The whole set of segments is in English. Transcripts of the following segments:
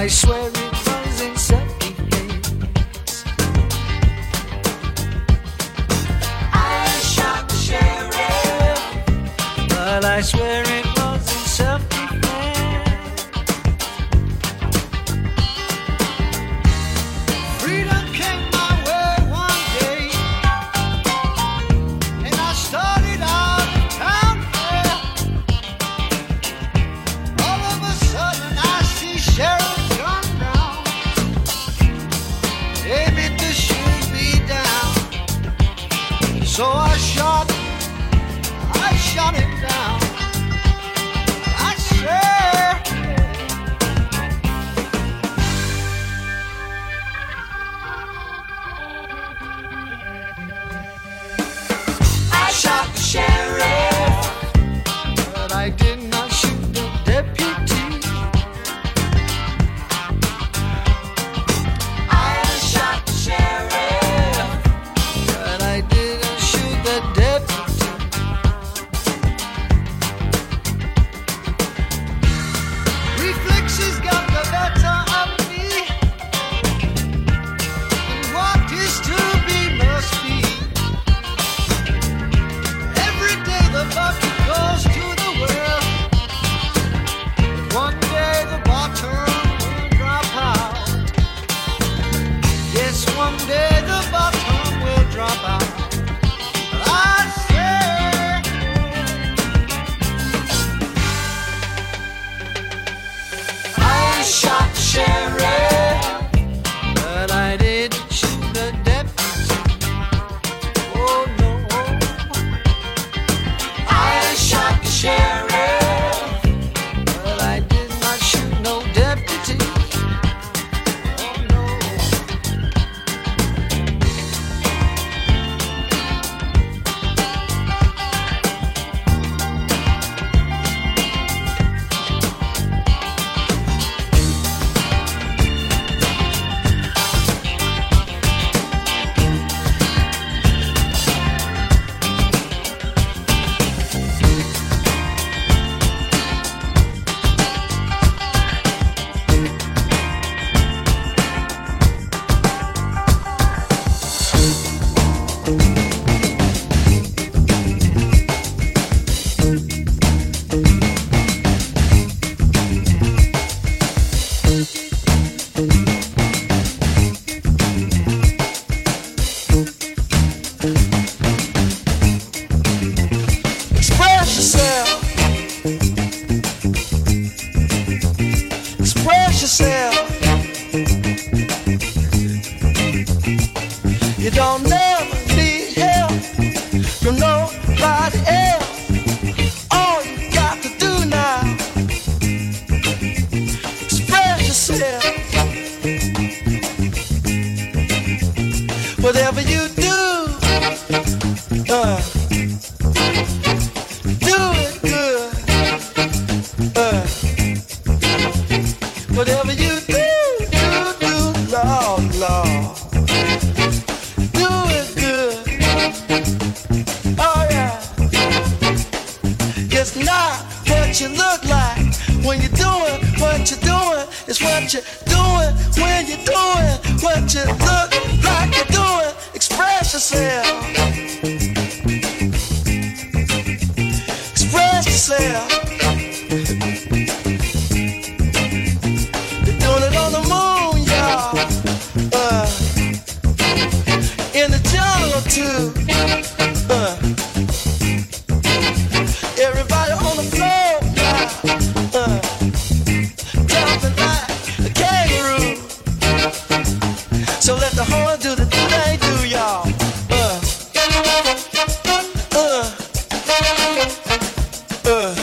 I shot, Uh.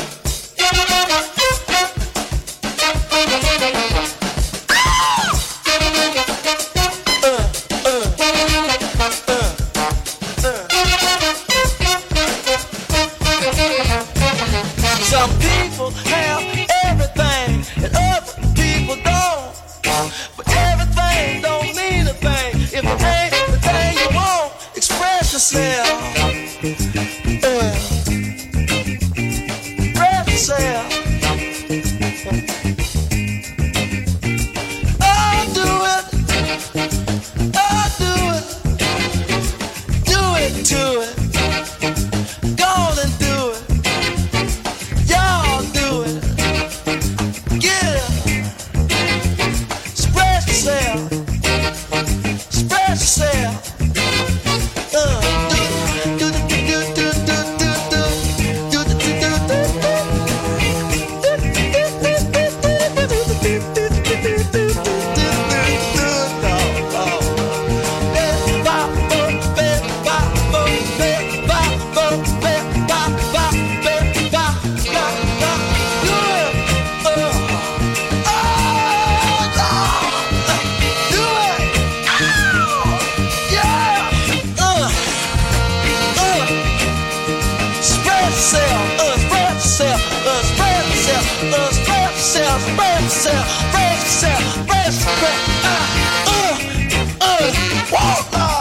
yourself, brace yourself, brace yourself, brace yourself. Uh, uh, uh, walk on.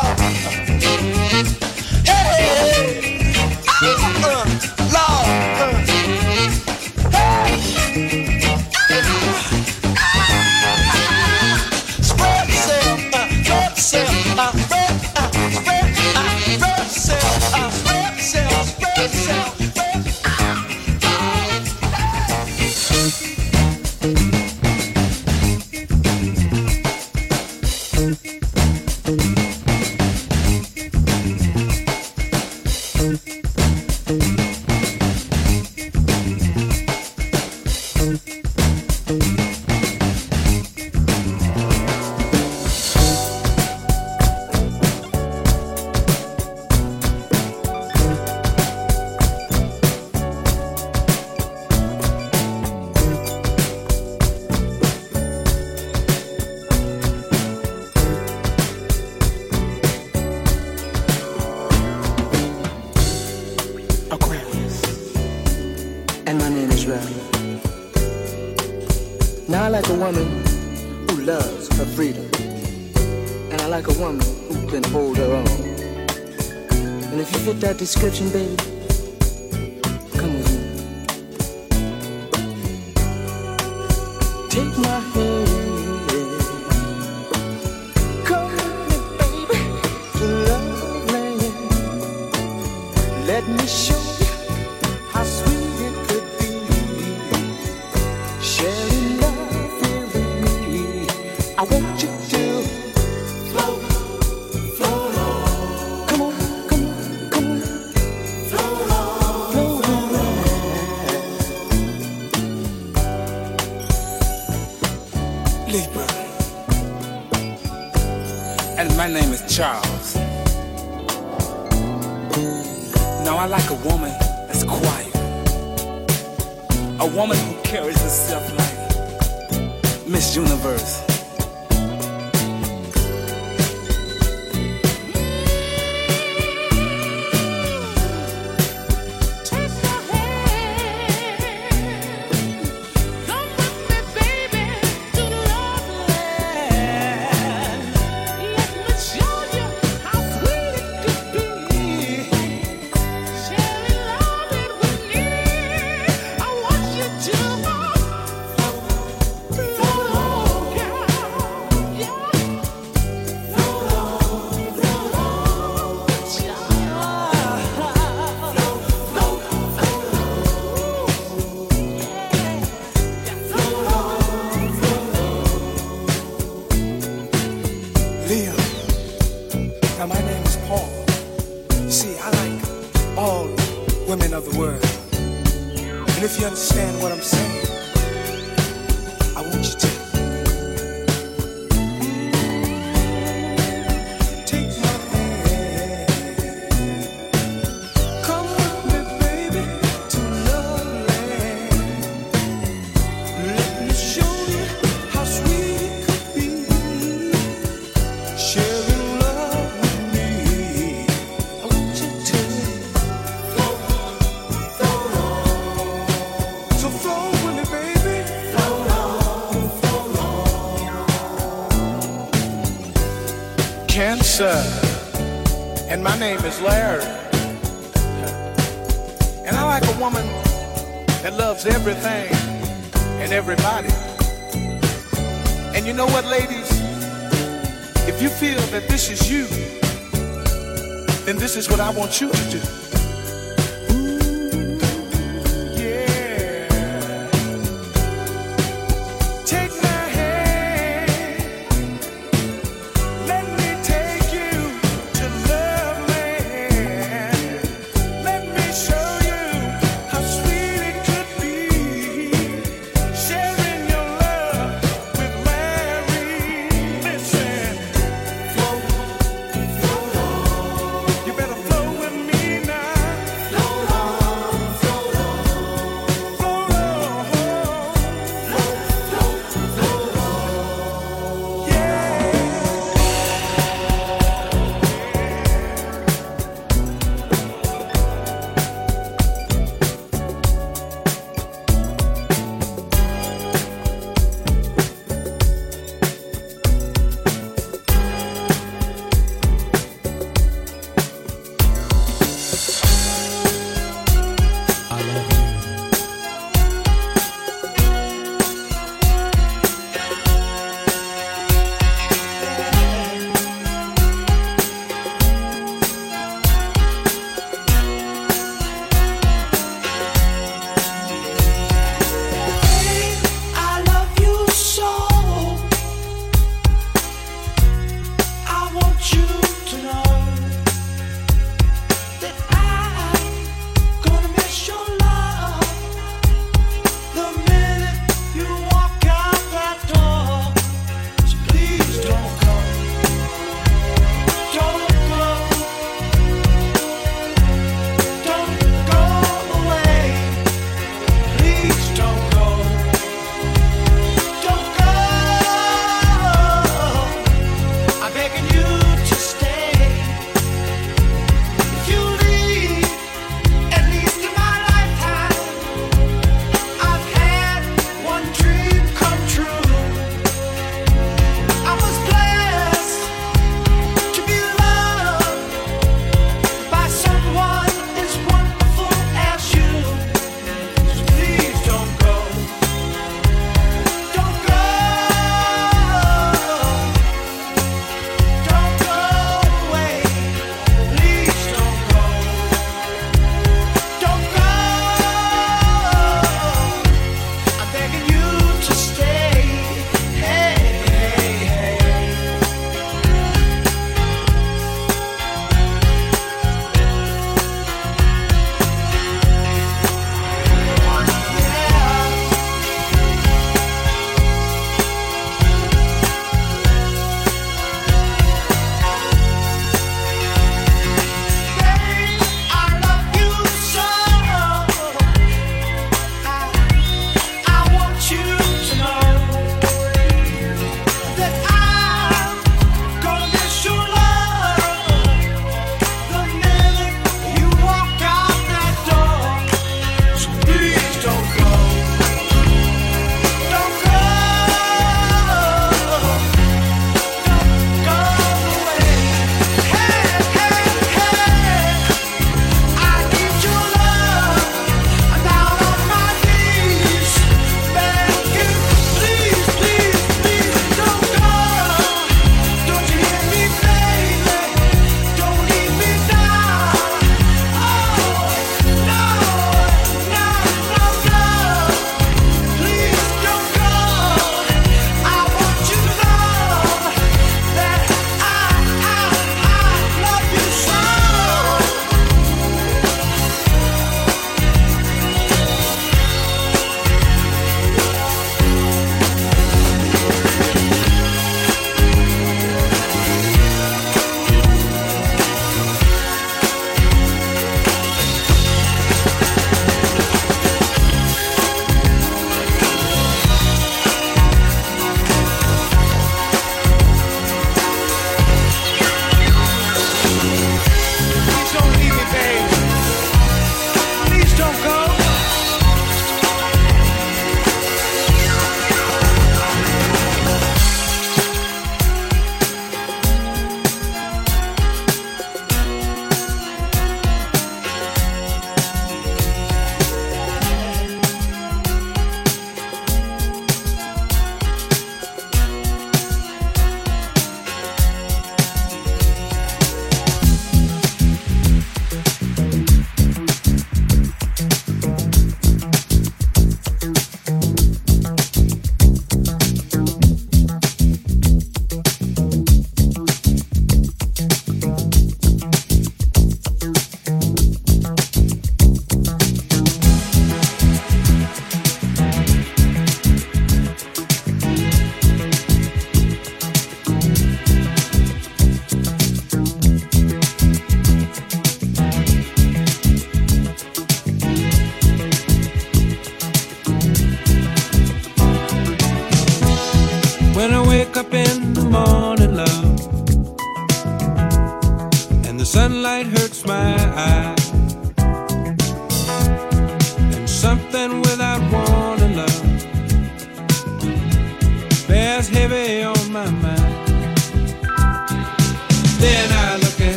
And my name is Larry. And I like a woman that loves everything and everybody. And you know what, ladies? If you feel that this is you, then this is what I want you to do.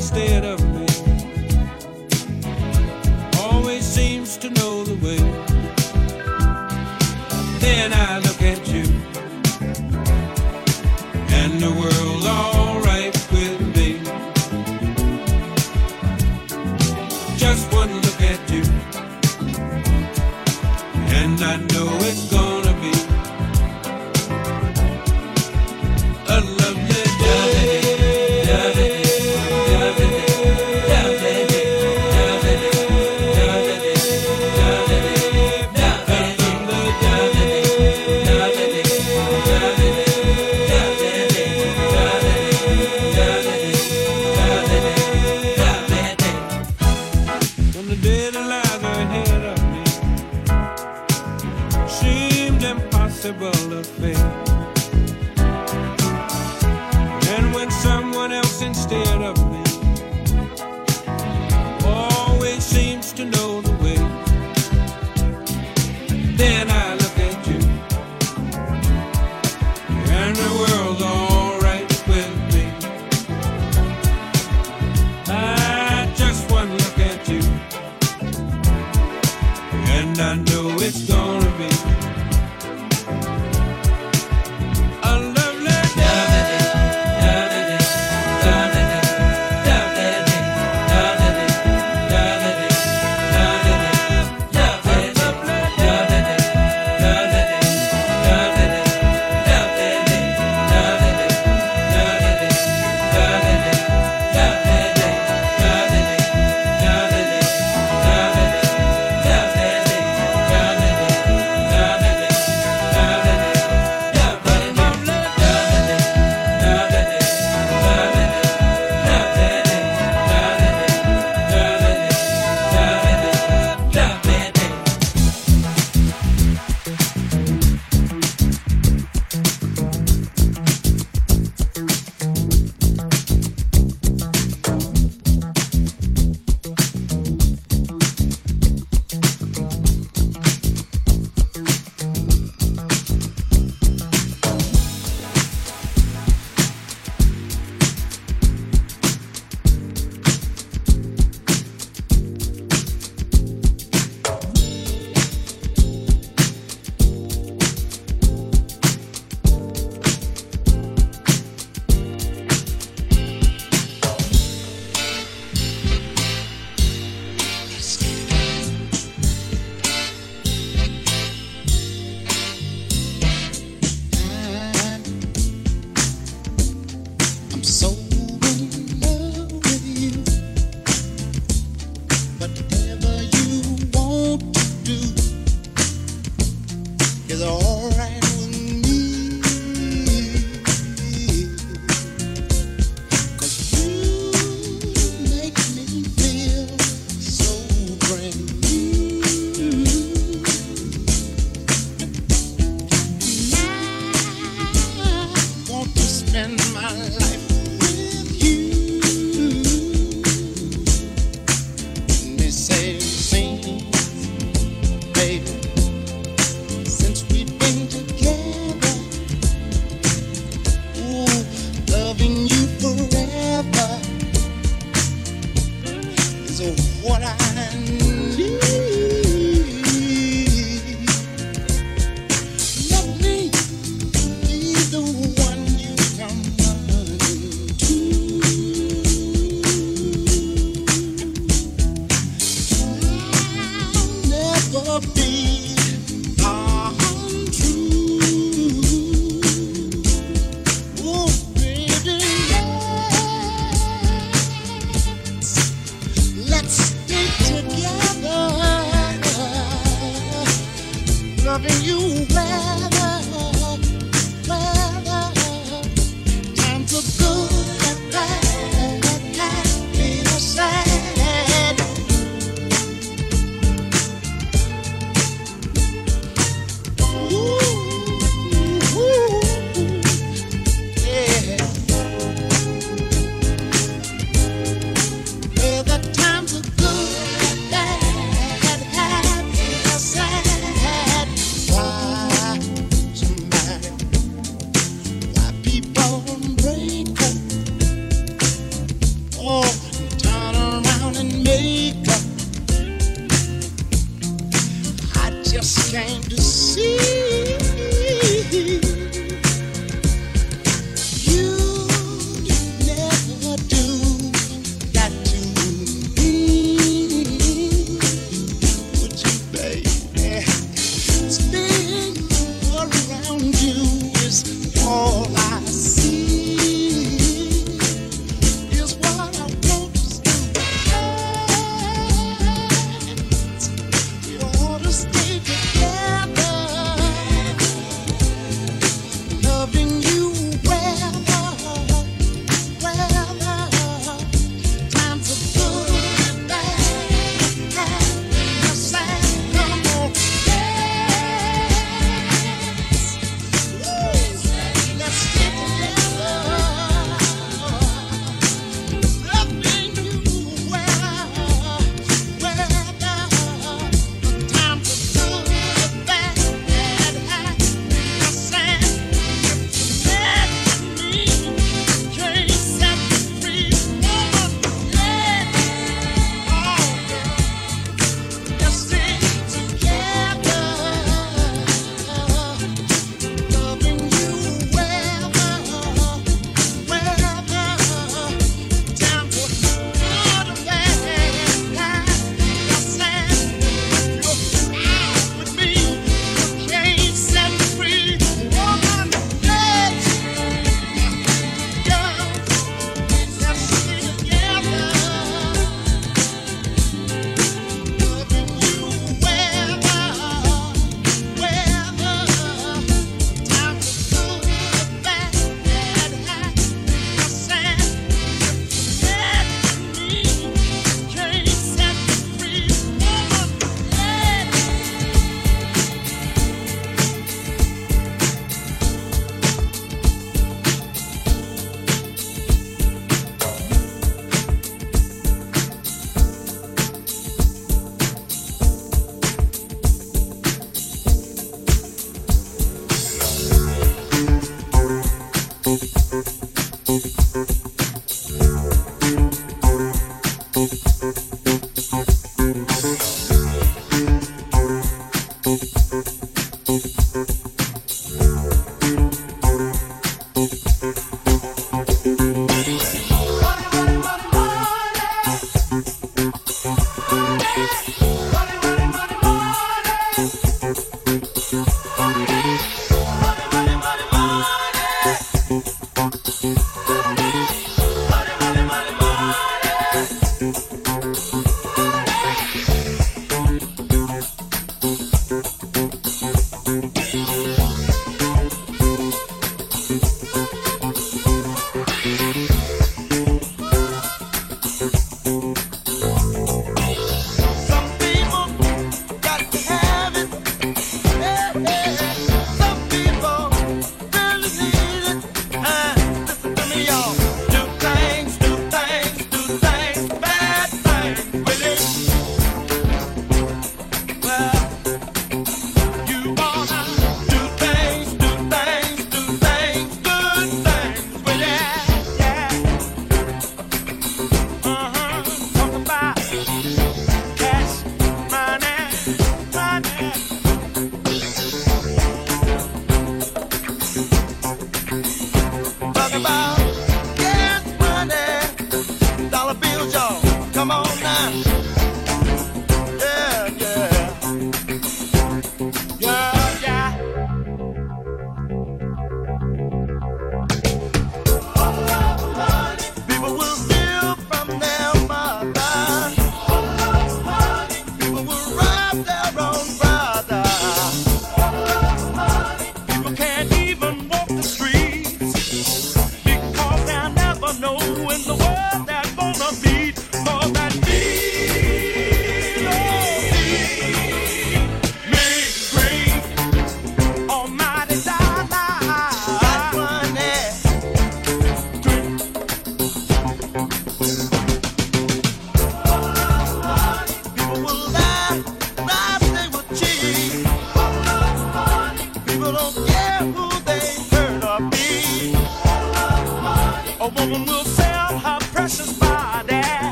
Instead of